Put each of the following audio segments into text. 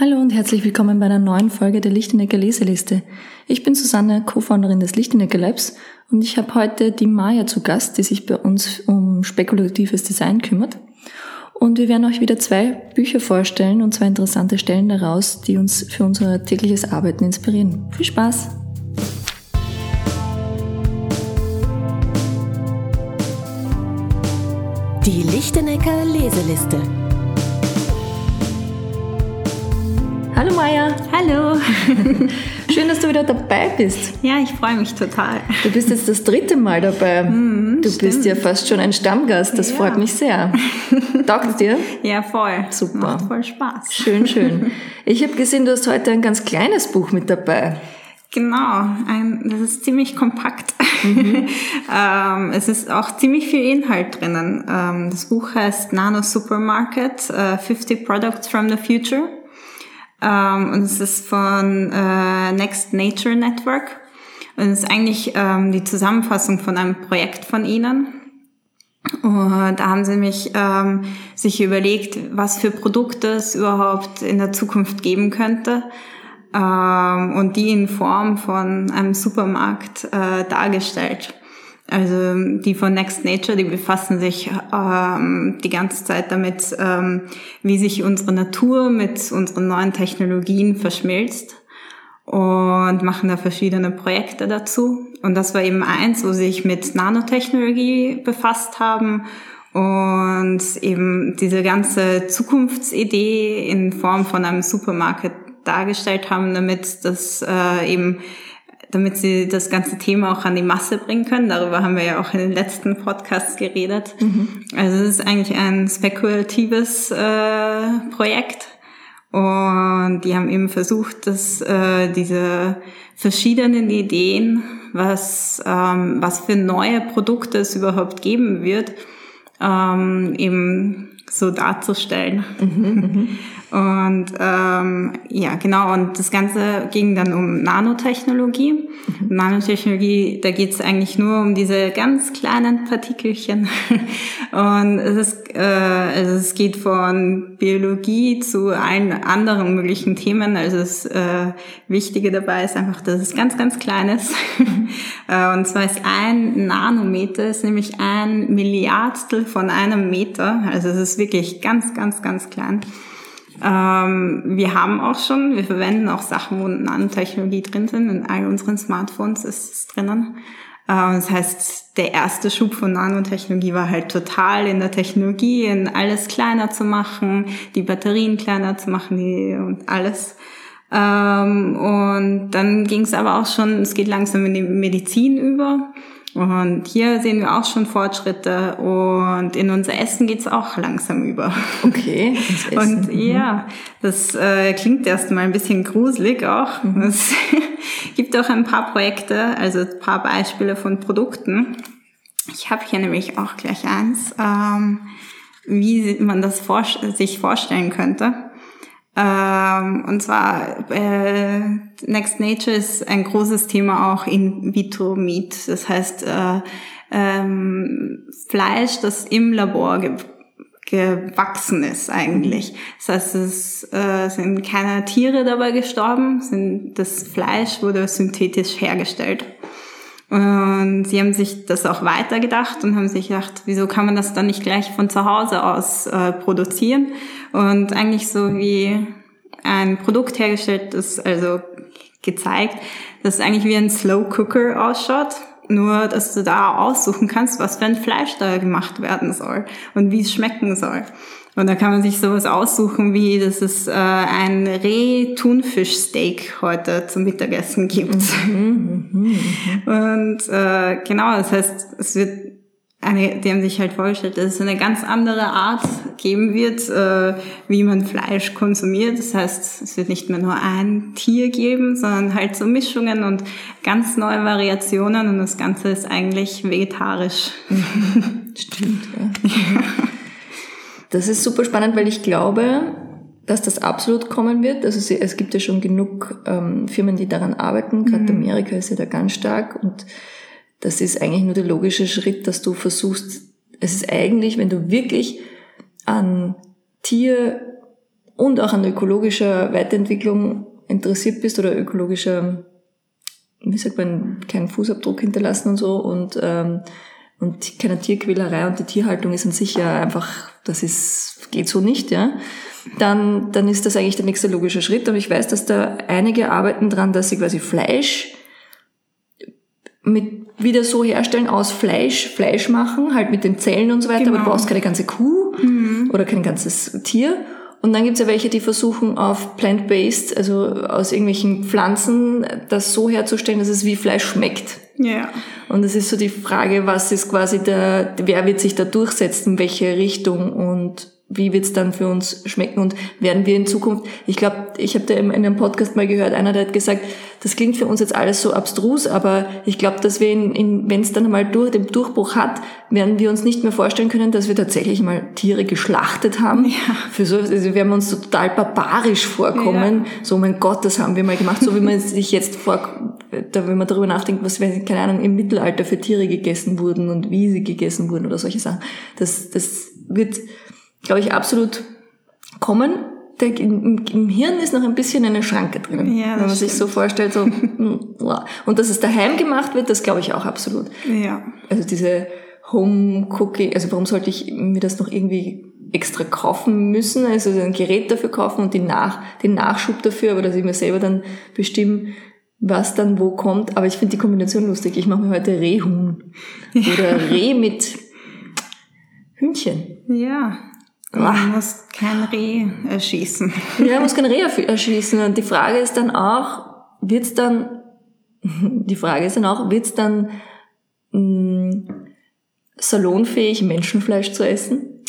Hallo und herzlich willkommen bei einer neuen Folge der Lichtenecker Leseliste. Ich bin Susanne, Co-Founderin des Lichtenecker Labs und ich habe heute die Maya zu Gast, die sich bei uns um spekulatives Design kümmert. Und wir werden euch wieder zwei Bücher vorstellen und zwei interessante Stellen daraus, die uns für unser tägliches Arbeiten inspirieren. Viel Spaß! Die Lichtenecker Leseliste. Hallo Maja. Hallo. Schön, dass du wieder dabei bist. Ja, ich freue mich total. Du bist jetzt das dritte Mal dabei. Mm, du stimmt. bist ja fast schon ein Stammgast. Das ja. freut mich sehr. Taugt dir? Ja, voll. Super. Macht voll Spaß. Schön, schön. Ich habe gesehen, du hast heute ein ganz kleines Buch mit dabei. Genau, ein, das ist ziemlich kompakt. Mhm. ähm, es ist auch ziemlich viel Inhalt drinnen. Ähm, das Buch heißt Nano Supermarket, uh, 50 Products from the Future. Ähm, und es ist von äh, Next Nature Network. Und es ist eigentlich ähm, die Zusammenfassung von einem Projekt von ihnen. Und da haben sie mich ähm, sich überlegt, was für Produkte es überhaupt in der Zukunft geben könnte. Ähm, und die in Form von einem Supermarkt äh, dargestellt. Also die von Next Nature, die befassen sich ähm, die ganze Zeit damit, ähm, wie sich unsere Natur mit unseren neuen Technologien verschmilzt und machen da verschiedene Projekte dazu. Und das war eben eins, wo sie sich mit Nanotechnologie befasst haben und eben diese ganze Zukunftsidee in Form von einem Supermarket dargestellt haben, damit das äh, eben damit sie das ganze Thema auch an die Masse bringen können. Darüber haben wir ja auch in den letzten Podcasts geredet. Mhm. Also es ist eigentlich ein spekulatives äh, Projekt. Und die haben eben versucht, dass äh, diese verschiedenen Ideen, was, ähm, was für neue Produkte es überhaupt geben wird, ähm, eben so darzustellen. Mhm, mhm. Und ähm, ja, genau, und das Ganze ging dann um Nanotechnologie. Mhm. Nanotechnologie, da geht es eigentlich nur um diese ganz kleinen Partikelchen. und es ist, äh, also es geht von Biologie zu allen anderen möglichen Themen. Also das äh, Wichtige dabei ist einfach, dass es ganz, ganz klein ist. äh, und zwar ist ein Nanometer, ist nämlich ein Milliardstel von einem Meter. Also es ist wirklich ganz, ganz, ganz klein. Ähm, wir haben auch schon, wir verwenden auch Sachen, wo Nanotechnologie drin sind. In all unseren Smartphones ist es drinnen. Äh, das heißt, der erste Schub von Nanotechnologie war halt total in der Technologie, in alles kleiner zu machen, die Batterien kleiner zu machen die, und alles. Ähm, und dann ging es aber auch schon, es geht langsam in die Medizin über. Und hier sehen wir auch schon Fortschritte und in unser Essen geht's auch langsam über. Okay. Und mhm. ja, das äh, klingt erstmal ein bisschen gruselig auch. Mhm. Es gibt auch ein paar Projekte, also ein paar Beispiele von Produkten. Ich habe hier nämlich auch gleich eins, ähm, wie man das vor sich vorstellen könnte. Ähm, und zwar äh, Next Nature ist ein großes Thema auch in vitro Meat. Das heißt äh, ähm, Fleisch, das im Labor ge gewachsen ist eigentlich. Das heißt, es äh, sind keine Tiere dabei gestorben, sind das Fleisch wurde synthetisch hergestellt. Und sie haben sich das auch weitergedacht und haben sich gedacht, wieso kann man das dann nicht gleich von zu Hause aus äh, produzieren? Und eigentlich so wie ein Produkt hergestellt ist, also gezeigt, dass es eigentlich wie ein Slow Cooker ausschaut. Nur, dass du da aussuchen kannst, was für ein Fleisch da gemacht werden soll und wie es schmecken soll. Und da kann man sich sowas aussuchen, wie dass es äh, ein Reh-Thunfisch-Steak heute zum Mittagessen gibt. Mhm, mh, mh. Und äh, genau, das heißt, es wird eine, die haben sich halt vorgestellt, dass es eine ganz andere Art geben wird, äh, wie man Fleisch konsumiert. Das heißt, es wird nicht mehr nur ein Tier geben, sondern halt so Mischungen und ganz neue Variationen und das Ganze ist eigentlich vegetarisch. Stimmt, ja. Das ist super spannend, weil ich glaube, dass das absolut kommen wird. Also es gibt ja schon genug ähm, Firmen, die daran arbeiten. Gerade mhm. Amerika ist ja da ganz stark und das ist eigentlich nur der logische Schritt, dass du versuchst, es ist eigentlich, wenn du wirklich an Tier und auch an ökologischer Weiterentwicklung interessiert bist oder ökologischer, wie sagt man, keinen Fußabdruck hinterlassen und so und, ähm, und keine Tierquälerei und die Tierhaltung ist an sich ja einfach, das ist, geht so nicht, ja, dann, dann ist das eigentlich der nächste logische Schritt. Aber ich weiß, dass da einige arbeiten dran, dass sie quasi Fleisch mit wieder so herstellen aus Fleisch, Fleisch machen, halt mit den Zellen und so weiter, genau. aber du genau. brauchst keine ganze Kuh mhm. oder kein ganzes Tier. Und dann gibt's ja welche, die versuchen auf plant-based, also aus irgendwelchen Pflanzen, das so herzustellen, dass es wie Fleisch schmeckt. Ja. Und es ist so die Frage, was ist quasi der, wer wird sich da durchsetzen, in welche Richtung und wie wird's dann für uns schmecken und werden wir in Zukunft, ich glaube, ich habe da in einem Podcast mal gehört, einer der hat gesagt, das klingt für uns jetzt alles so abstrus, aber ich glaube, dass wir, in, in, wenn es dann mal durch den Durchbruch hat, werden wir uns nicht mehr vorstellen können, dass wir tatsächlich mal Tiere geschlachtet haben. Ja. Für so, also wir werden uns so total barbarisch vorkommen. Ja. So, mein Gott, das haben wir mal gemacht, so wie man sich jetzt vor, da, wenn man darüber nachdenkt, was, keine Ahnung, im Mittelalter für Tiere gegessen wurden und wie sie gegessen wurden oder solche Sachen. Das, das wird, glaube ich, absolut kommen. Der, im, im, Hirn ist noch ein bisschen eine Schranke drin. Ja, wenn man stimmt. sich so vorstellt, so, hm, und dass es daheim gemacht wird, das glaube ich auch absolut. Ja. Also diese Home Cooking, also warum sollte ich mir das noch irgendwie extra kaufen müssen, also ein Gerät dafür kaufen und den, Nach, den Nachschub dafür, aber dass ich mir selber dann bestimmen, was dann wo kommt. Aber ich finde die Kombination lustig. Ich mache mir heute Rehhuhn oder Reh mit Hühnchen. Ja. Man muss kein Reh erschießen. Ja, man muss kein Reh erschießen. Und die Frage ist dann auch, wird's dann, die Frage ist dann auch, wird's dann mh, mm, salonfähig, Menschenfleisch zu essen?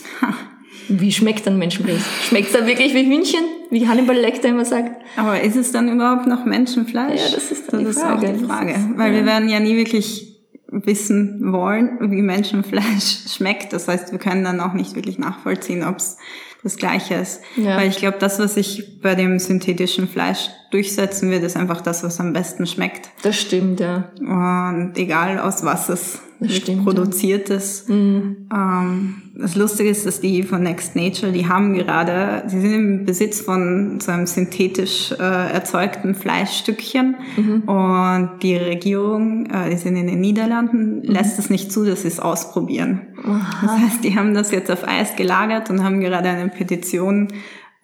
Wie schmeckt dann Menschenfleisch? Schmeckt's dann wirklich wie Hühnchen? Wie Hannibal Lecter immer sagt. Aber ist es dann überhaupt noch Menschenfleisch? Ja, das ist, dann das die, Frage. Ist auch die Frage. Weil ja. wir werden ja nie wirklich wissen wollen, wie Menschenfleisch schmeckt. Das heißt, wir können dann auch nicht wirklich nachvollziehen, ob es das Gleiche ist. Ja. Weil ich glaube, das, was sich bei dem synthetischen Fleisch durchsetzen wird, ist einfach das, was am besten schmeckt. Das stimmt, ja. Und egal aus was es stimmt, produziert ist. Mhm. Ähm, das Lustige ist, dass die von Next Nature, die haben gerade, sie sind im Besitz von so einem synthetisch äh, erzeugten Fleischstückchen mhm. und die Regierung, äh, die sind in den Niederlanden, mhm. lässt es nicht zu, dass sie es ausprobieren. Aha. Das heißt, die haben das jetzt auf Eis gelagert und haben gerade eine Petition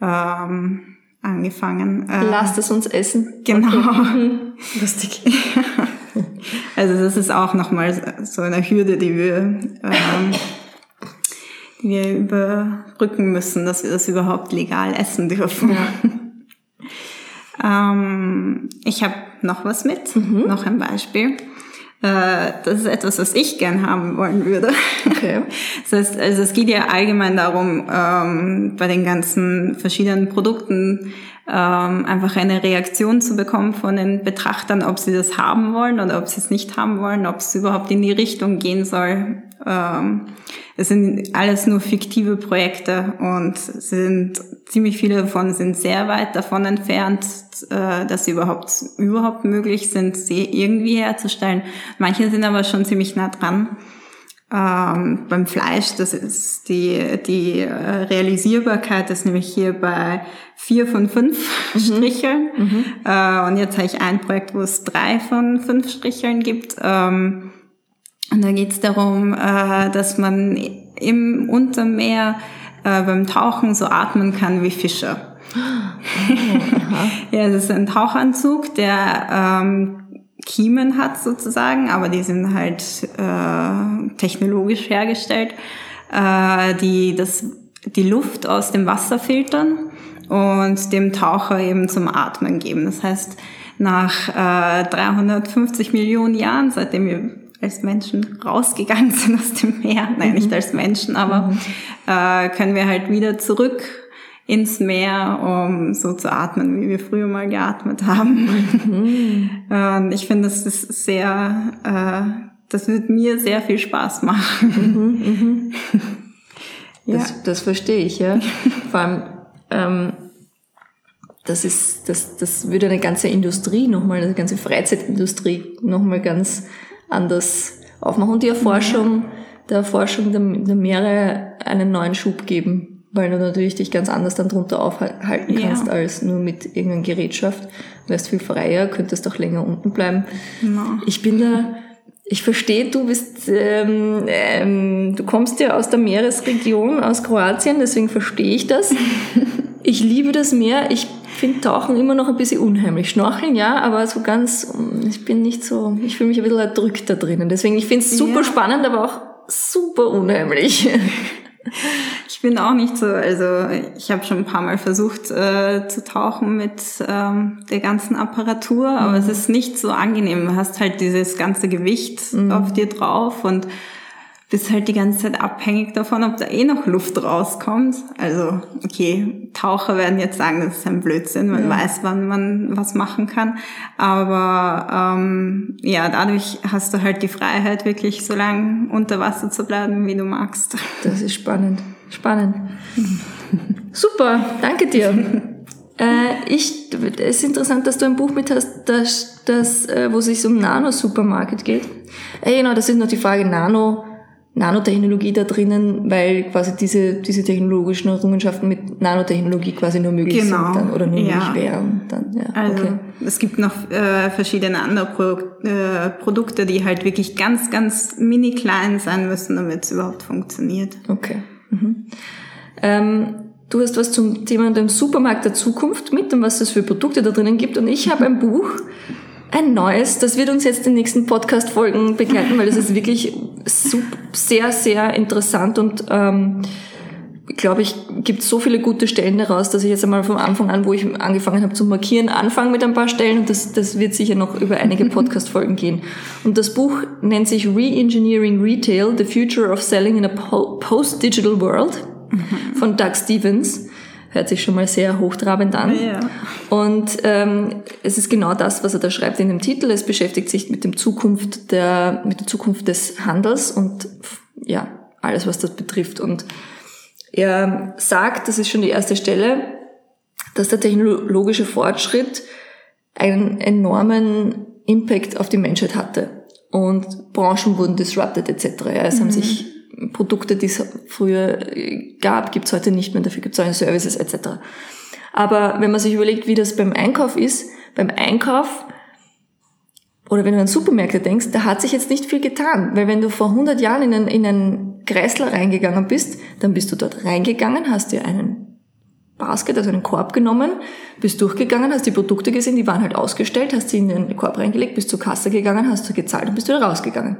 ähm, angefangen. Äh, Lasst es uns essen. Genau. Okay. Lustig. Also das ist auch nochmal so eine Hürde, die wir, ähm, die wir überbrücken müssen, dass wir das überhaupt legal essen dürfen. Ja. ähm, ich habe noch was mit, mhm. noch ein Beispiel. Äh, das ist etwas, was ich gern haben wollen würde. Okay. Das heißt, also es geht ja allgemein darum, ähm, bei den ganzen verschiedenen Produkten ähm, einfach eine Reaktion zu bekommen von den Betrachtern, ob sie das haben wollen oder ob sie es nicht haben wollen, ob es überhaupt in die Richtung gehen soll. Ähm, es sind alles nur fiktive Projekte und sind ziemlich viele davon sind sehr weit davon entfernt, äh, dass sie überhaupt überhaupt möglich sind, sie irgendwie herzustellen. Manche sind aber schon ziemlich nah dran. Ähm, beim Fleisch, das ist die, die äh, Realisierbarkeit ist nämlich hier bei vier von fünf mhm. Stricheln. Mhm. Äh, und jetzt habe ich ein Projekt, wo es drei von fünf Stricheln gibt. Ähm, und da geht es darum, äh, dass man im Untermeer äh, beim Tauchen so atmen kann wie Fische. Oh, ja, das ist ein Tauchanzug, der ähm, Kiemen hat sozusagen, aber die sind halt äh, technologisch hergestellt, äh, die das, die Luft aus dem Wasser filtern und dem Taucher eben zum Atmen geben. Das heißt, nach äh, 350 Millionen Jahren, seitdem wir als Menschen rausgegangen sind aus dem Meer, nein, nicht mhm. als Menschen, aber mhm. äh, können wir halt wieder zurück ins Meer, um so zu atmen, wie wir früher mal geatmet haben. Mhm. Ich finde, das ist sehr, äh, das wird mir sehr viel Spaß machen. Mhm, mhm. Das, ja. das verstehe ich, ja. Vor allem, ähm, das ist, das, das würde eine ganze Industrie nochmal, eine ganze Freizeitindustrie nochmal ganz anders aufmachen und die Erforschung, der Erforschung der, der Meere einen neuen Schub geben weil du natürlich dich ganz anders dann drunter aufhalten kannst Ja. als nur mit irgendeiner Gerätschaft. Du wärst viel freier, könntest auch länger unten bleiben. Genau. Ich bin da, ich verstehe, du bist, ähm, ähm, du kommst ja aus der Meeresregion, aus Kroatien, deswegen verstehe ich das. Ich liebe das Meer. Ich finde Tauchen immer noch ein bisschen unheimlich. Schnorcheln, ja, aber so ganz, ich bin nicht so, ich fühle mich ein bisschen erdrückt da drinnen. Deswegen, ich finde es super Ja. spannend, aber auch super unheimlich. Ich bin auch nicht so, also ich habe schon ein paar Mal versucht äh, zu tauchen mit ähm, der ganzen Apparatur, aber es ist nicht so angenehm. Du hast halt dieses ganze Gewicht auf dir drauf und bist halt die ganze Zeit abhängig davon, ob da eh noch Luft rauskommt. Also, okay, Taucher werden jetzt sagen, das ist ein Blödsinn, man weiß, wann man was machen kann. Aber ähm, ja, dadurch hast du halt die Freiheit, wirklich so lange unter Wasser zu bleiben, wie du magst. Das ist spannend. Spannend. Super, danke dir. Äh, ich, es ist interessant, dass du ein Buch mit hast, das, das, äh, wo es sich um Nano-Supermarket geht. Äh, genau, das ist noch die Frage Nano, Nanotechnologie da drinnen, weil quasi diese, diese technologischen Errungenschaften mit Nanotechnologie quasi nur möglich Genau, sind dann, oder nur ja. möglich wären. Dann, ja, Also okay. es gibt noch äh, verschiedene andere Pro äh, Produkte, die halt wirklich ganz, ganz mini klein sein müssen, damit es überhaupt funktioniert. Okay. Mhm. Ähm, du hast was zum Thema dem Supermarkt der Zukunft mit und was es für Produkte da drinnen gibt. Und ich habe ein Buch, ein neues, das wird uns jetzt in den nächsten Podcast-Folgen begleiten, weil das ist wirklich sehr, sehr interessant und ähm, glaube ich, gibt so viele gute Stellen daraus, dass ich jetzt einmal vom Anfang an, wo ich angefangen habe zu markieren, anfange mit ein paar Stellen und das, das wird sicher noch über einige Podcast-Folgen gehen. Und das Buch nennt sich Re-Engineering Retail, The Future of Selling in a Po- Post-Digital World von Doug Stevens. Hört sich schon mal sehr hochtrabend an. Ja. Und ähm, es ist genau das, was er da schreibt in dem Titel. Es beschäftigt sich mit dem Zukunft der, mit der Zukunft des Handels und ja, alles, was das betrifft. Und er sagt, das ist schon die erste Stelle, dass der technologische Fortschritt einen enormen Impact auf die Menschheit hatte. Und Branchen wurden disrupted etc. Ja, es haben sich Produkte, die es früher äh, gab, gibt es heute nicht mehr, dafür gibt es neue Services etc. Aber wenn man sich überlegt, wie das beim Einkauf ist, beim Einkauf oder wenn du an Supermärkte denkst, da hat sich jetzt nicht viel getan. Weil wenn du vor 100 Jahren in einen, in einen Kreisler reingegangen bist, dann bist du dort reingegangen, hast dir einen Basket, also einen Korb genommen, bist durchgegangen, hast die Produkte gesehen, die waren halt ausgestellt, hast sie in den Korb reingelegt, bist zur Kasse gegangen, hast du gezahlt und bist wieder rausgegangen.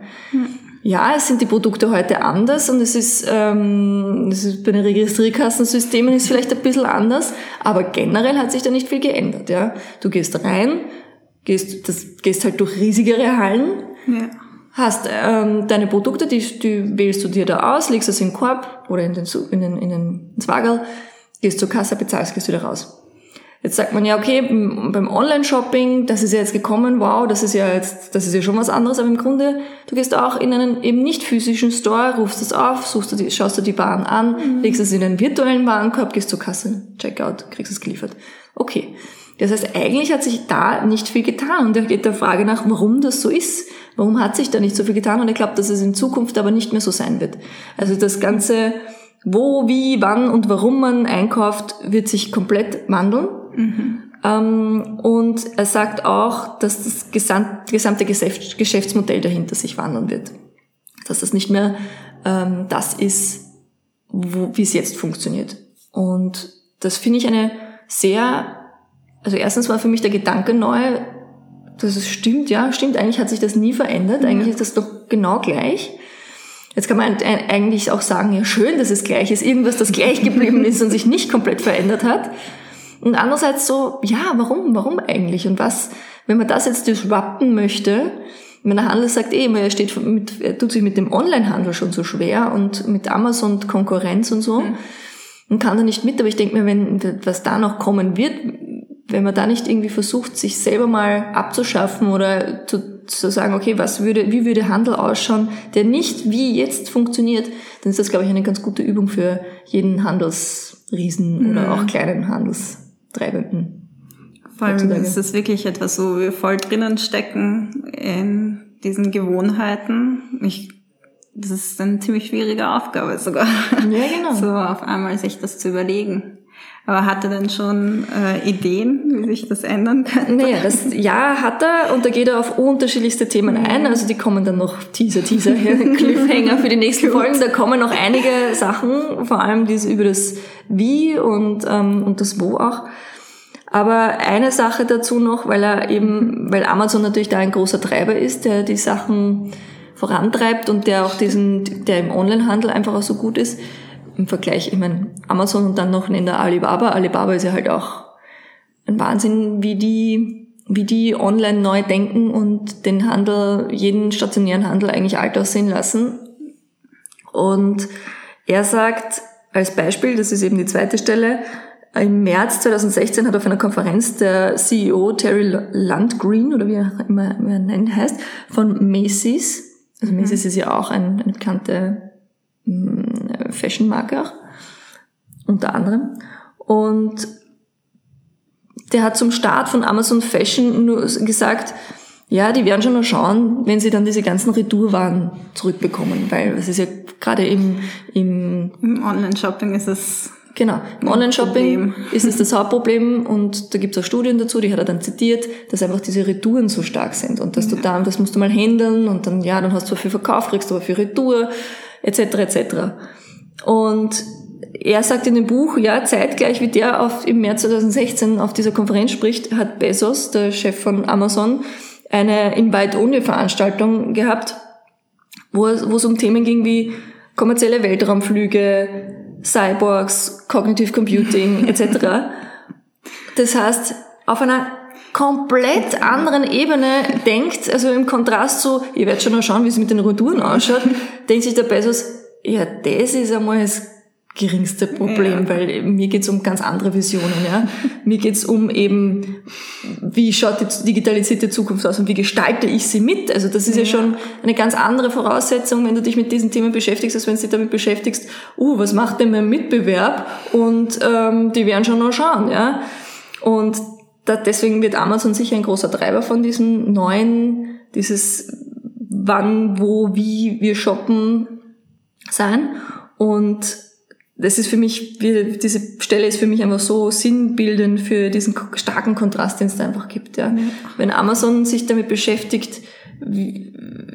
Ja, es sind die Produkte heute anders und es ist, ähm, es ist bei den Registrierkassensystemen ist vielleicht ein bisschen anders, aber generell hat sich da nicht viel geändert. Ja, du gehst rein, gehst, das, gehst halt durch riesigere Hallen, Ja. hast ähm, deine Produkte, die, die wählst du dir da aus, legst es in den Korb oder in den, in den, in den ins Wagel, gehst zur Kasse, bezahlst, gehst wieder raus. Jetzt sagt man ja, okay, beim Online-Shopping, das ist ja jetzt gekommen, wow, das ist ja jetzt, das ist ja schon was anderes, aber im Grunde, du gehst auch in einen eben nicht physischen Store, rufst es auf, suchst du die, schaust du die Waren an, legst es in einen virtuellen Warenkorb, gehst zur Kasse, Checkout, kriegst es geliefert. Okay. Das heißt, eigentlich hat sich da nicht viel getan und er geht der Frage nach, warum das so ist. Warum hat sich da nicht so viel getan? Und ich glaube, dass es in Zukunft aber nicht mehr so sein wird. Also das ganze, wo, wie, wann und warum man einkauft, wird sich komplett wandeln. Ähm, und er sagt auch, dass das gesamt, gesamte Geschäft, Geschäftsmodell dahinter sich wandeln wird. Dass das nicht mehr ähm, das ist, wie es jetzt funktioniert. Und das finde ich eine sehr, also erstens war für mich der Gedanke neu, dass es stimmt, ja, stimmt, eigentlich hat sich das nie verändert, eigentlich ist das doch genau gleich. Jetzt kann man ein- eigentlich auch sagen, ja schön, dass es gleich ist, irgendwas, das gleich geblieben ist und sich nicht komplett verändert hat. Und andererseits so, ja, warum, warum eigentlich? Und was, wenn man das jetzt disrupten möchte, wenn der Handel sagt eh er steht mit, er tut sich mit dem Onlinehandel schon so schwer und mit Amazon und Konkurrenz und so und kann da nicht mit. Aber ich denke mir, wenn was da noch kommen wird, wenn man da nicht irgendwie versucht, sich selber mal abzuschaffen oder zu, zu sagen, okay, was würde, wie würde Handel ausschauen, der nicht wie jetzt funktioniert, dann ist das, glaube ich, eine ganz gute Übung für jeden Handelsriesen oder auch kleinen Handelstreibenden. Vor allem ist das wirklich etwas, wo wir voll drinnen stecken in diesen Gewohnheiten. Ich das ist eine ziemlich schwierige Aufgabe sogar. Ja, genau. So auf einmal sich das zu überlegen. Aber hat er denn schon äh, Ideen, wie sich das ändern könnte? Naja, das ja hat er und da geht er auf unterschiedlichste Themen ein. Also die kommen dann noch Teaser, Teaser, Cliffhanger für die nächsten Folgen. Da kommen noch einige Sachen, vor allem diese über das Wie und, ähm, und das Wo auch. Aber eine Sache dazu noch, weil er eben, weil Amazon natürlich da ein großer Treiber ist, der die Sachen vorantreibt und der auch diesen, der im Onlinehandel einfach auch so gut ist im Vergleich, ich meine, Amazon und dann noch in der Alibaba. Alibaba ist ja halt auch ein Wahnsinn, wie die, wie die online neu denken und den Handel, jeden stationären Handel eigentlich alt aussehen lassen. Und er sagt als Beispiel, das ist eben die zweite Stelle, im März 2016 hat auf einer Konferenz der CEO Terry Landgreen oder wie er immer, er nennen heißt, von Macy's, also Macy's ist ja auch ein, eine bekannte hm, Fashion-Marke auch, unter anderem. Und der hat zum Start von Amazon Fashion nur gesagt, ja, die werden schon noch schauen, wenn sie dann diese ganzen Retourwaren zurückbekommen, weil es ist ja gerade im, im, Im Online-Shopping ist es Genau, im Online-Shopping ist es das Hauptproblem und da gibt es auch Studien dazu, die hat er dann zitiert, dass einfach diese Retouren so stark sind und dass du da, das musst du mal handeln und dann, ja, dann hast du viel Verkauf, kriegst du aber viel Retour, etc. etc. Und er sagt in dem Buch, ja, zeitgleich wie der auf, im März 2016 auf dieser Konferenz spricht, hat Bezos, der Chef von Amazon, eine Invite-Only-Veranstaltung gehabt, wo es, wo es um Themen ging wie kommerzielle Weltraumflüge, Cyborgs, Cognitive Computing etc. Das heißt, auf einer komplett anderen Ebene denkt, also im Kontrast zu, ihr werdet schon noch schauen, wie es mit den Retouren ausschaut, denkt sich der Bezos, ja, das ist einmal das geringste Problem, ja. weil mir geht's um ganz andere Visionen. Ja? mir geht's um eben, wie schaut die digitalisierte Zukunft aus und wie gestalte ich sie mit? Also das ist ja, ja schon eine ganz andere Voraussetzung, wenn du dich mit diesen Themen beschäftigst, als wenn du dich damit beschäftigst, uh, was macht denn mein Mitbewerb? Und ähm, die werden schon noch schauen. Ja? Und da, deswegen wird Amazon sicher ein großer Treiber von diesem neuen, dieses wann, wo, wie wir shoppen sein. Und das ist für mich, diese Stelle ist für mich einfach so sinnbildend für diesen starken Kontrast, den es da einfach gibt. Ja. Wenn Amazon sich damit beschäftigt,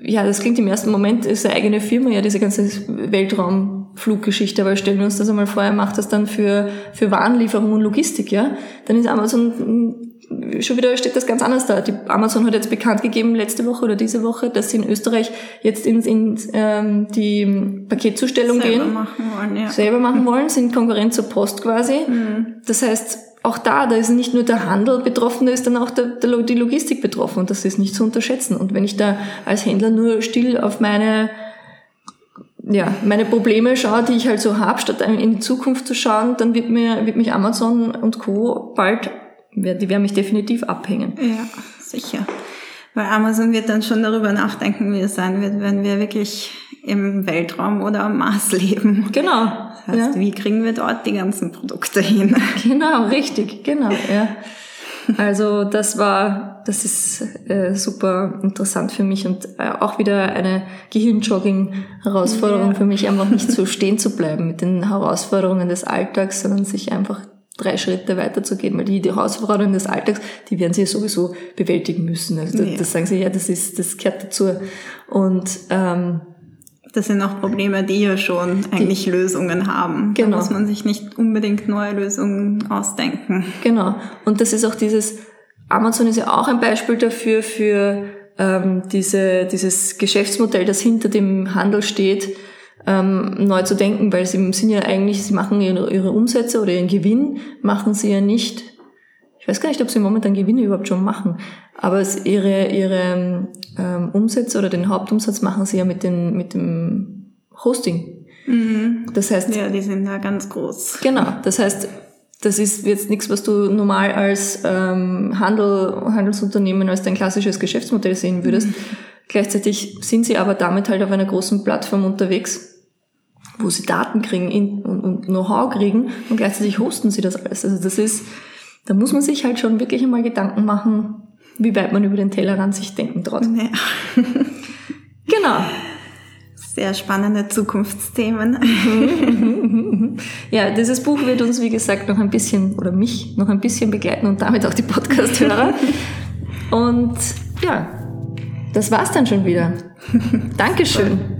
ja, das klingt im ersten Moment, ist eine eigene Firma, ja, diese ganze Weltraumfluggeschichte, aber stellen wir uns das einmal vor, er macht das dann für, für Warenlieferung und Logistik, ja, dann ist Amazon schon wieder steht das ganz anders da. Die Amazon hat jetzt bekannt gegeben letzte Woche oder diese Woche, dass sie in Österreich jetzt in, in ähm, die Paketzustellung selber gehen, machen wollen, ja. selber machen wollen, sind Konkurrent zur Post quasi. Mhm. Das heißt, auch da, da ist nicht nur der Handel betroffen, da ist dann auch der, der, die Logistik betroffen und das ist nicht zu unterschätzen. Und wenn ich da als Händler nur still auf meine ja, meine Probleme schaue, die ich halt so habe, statt in die Zukunft zu schauen, dann wird mir, wird mich Amazon und Co. bald die werden mich definitiv abhängen. Ja, sicher. Weil Amazon wird dann schon darüber nachdenken, wie es sein wird, wenn wir wirklich im Weltraum oder am Mars leben. Genau. Das heißt, ja. wie kriegen wir dort die ganzen Produkte hin? Genau, richtig, genau, ja. Also das war, das ist äh, super interessant für mich und äh, auch wieder eine Gehirnjogging-Herausforderung ja. für mich, einfach nicht so stehen zu bleiben mit den Herausforderungen des Alltags, sondern sich einfach drei Schritte weiterzugehen, weil die, die Herausforderungen des Alltags, die werden sie sowieso bewältigen müssen. Also das, ja. das sagen sie, ja, das ist, das gehört dazu. Und ähm, das sind auch Probleme, die ja schon eigentlich die, Lösungen haben. Genau. Da muss man sich nicht unbedingt neue Lösungen ausdenken. Genau. Und das ist auch dieses, Amazon ist ja auch ein Beispiel dafür, für ähm, diese, dieses Geschäftsmodell, das hinter dem Handel steht, ähm, neu zu denken, weil sie sind ja eigentlich, sie machen ihre, ihre Umsätze oder ihren Gewinn, machen sie ja nicht, ich weiß gar nicht, ob sie momentan Gewinne überhaupt schon machen, aber es, ihre, ihre ähm, Umsätze oder den Hauptumsatz machen sie ja mit, den, mit dem Hosting. Mhm. Das heißt, ja, die sind da ganz groß. Genau, das heißt, das ist jetzt nichts, was du normal als ähm, Handel, Handelsunternehmen als dein klassisches Geschäftsmodell sehen würdest. Mhm. Gleichzeitig sind sie aber damit halt auf einer großen Plattform unterwegs wo sie Daten kriegen und, und Know-how kriegen und gleichzeitig hosten sie das alles. Also das ist, da muss man sich halt schon wirklich einmal Gedanken machen, wie weit man über den Tellerrand sich denken traut. Ja. genau. sehr spannende Zukunftsthemen. ja, dieses Buch wird uns, wie gesagt, noch ein bisschen, oder mich noch ein bisschen begleiten und damit auch die Podcast-Hörer. und ja, das war's dann schon wieder. Dankeschön.